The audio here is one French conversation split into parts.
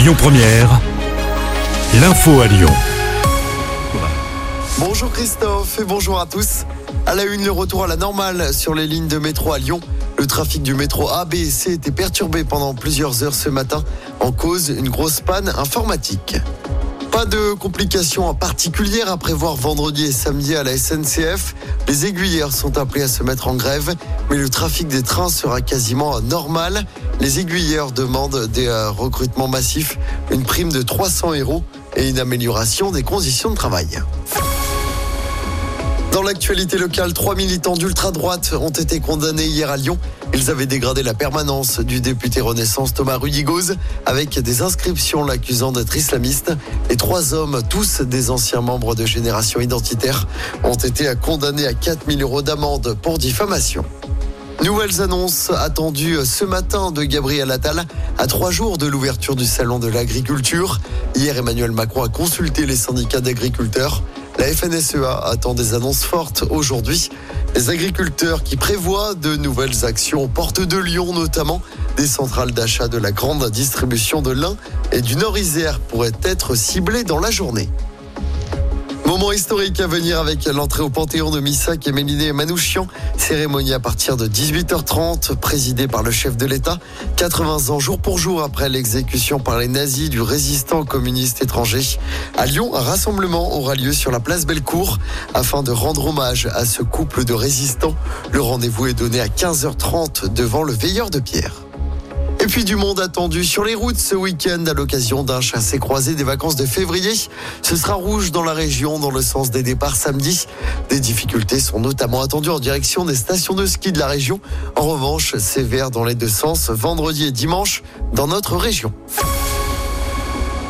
Lyon Première, l'info à Lyon. Bonjour Christophe et bonjour à tous. À la une, le retour à la normale sur les lignes de métro à Lyon. Le trafic du métro A, B et C était perturbé pendant plusieurs heures ce matin en cause une grosse panne informatique. Pas de complications particulières à prévoir vendredi et samedi à la SNCF. Les aiguilleurs sont appelés à se mettre en grève, mais le trafic des trains sera quasiment normal. Les aiguilleurs demandent des euh, recrutements massifs, une prime de 300 euros et une amélioration des conditions de travail. Dans l'actualité locale, trois militants d'ultra-droite ont été condamnés hier à Lyon. Ils avaient dégradé la permanence du député Renaissance Thomas Rudigoz avec des inscriptions l'accusant d'être islamiste. Les trois hommes, tous des anciens membres de Génération Identitaire, ont été condamnés à 4000 euros d'amende pour diffamation. Nouvelles annonces attendues ce matin de Gabriel Attal à trois jours de l'ouverture du salon de l'agriculture. Hier, Emmanuel Macron a consulté les syndicats d'agriculteurs. La FNSEA attend des annonces fortes aujourd'hui. Les agriculteurs qui prévoient de nouvelles actions aux portes de Lyon notamment. Des centrales d'achat de la grande distribution de l'Ain et du Nord-Isère pourraient être ciblées dans la journée. Moment historique à venir avec l'entrée au Panthéon de Missac et Méliné Manouchian. Cérémonie à partir de 18h30, présidée par le chef de l'État. 80 ans jour pour jour après l'exécution par les nazis du résistant communiste étranger. À Lyon, un rassemblement aura lieu sur la place Bellecour afin de rendre hommage à ce couple de résistants. Le rendez-vous est donné à 15h30 devant le veilleur de pierre. Et puis du monde attendu sur les routes ce week-end à l'occasion d'un chassé-croisé des vacances de février. Ce sera rouge dans la région dans le sens des départs samedi. Des difficultés sont notamment attendues en direction des stations de ski de la région. En revanche, c'est vert dans les deux sens vendredi et dimanche dans notre région.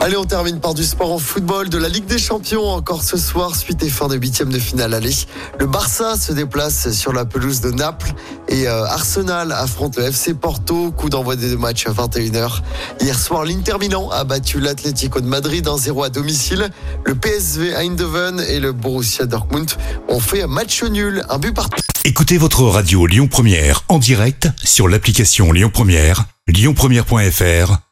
Allez, on termine par du sport en football, de la Ligue des Champions encore ce soir, suite et fin de huitième de finale. Allez, le Barça se déplace sur la pelouse de Naples et euh, Arsenal affronte le FC Porto. Coup d'envoi des deux matchs à 21h. Hier soir, l'Inter Milan a battu l'Atlético de Madrid 1-0 à domicile. Le PSV Eindhoven et le Borussia Dortmund ont fait un match nul, un but partout. Écoutez votre radio Lyon Première en direct sur l'application Lyon Première, lyonpremière.fr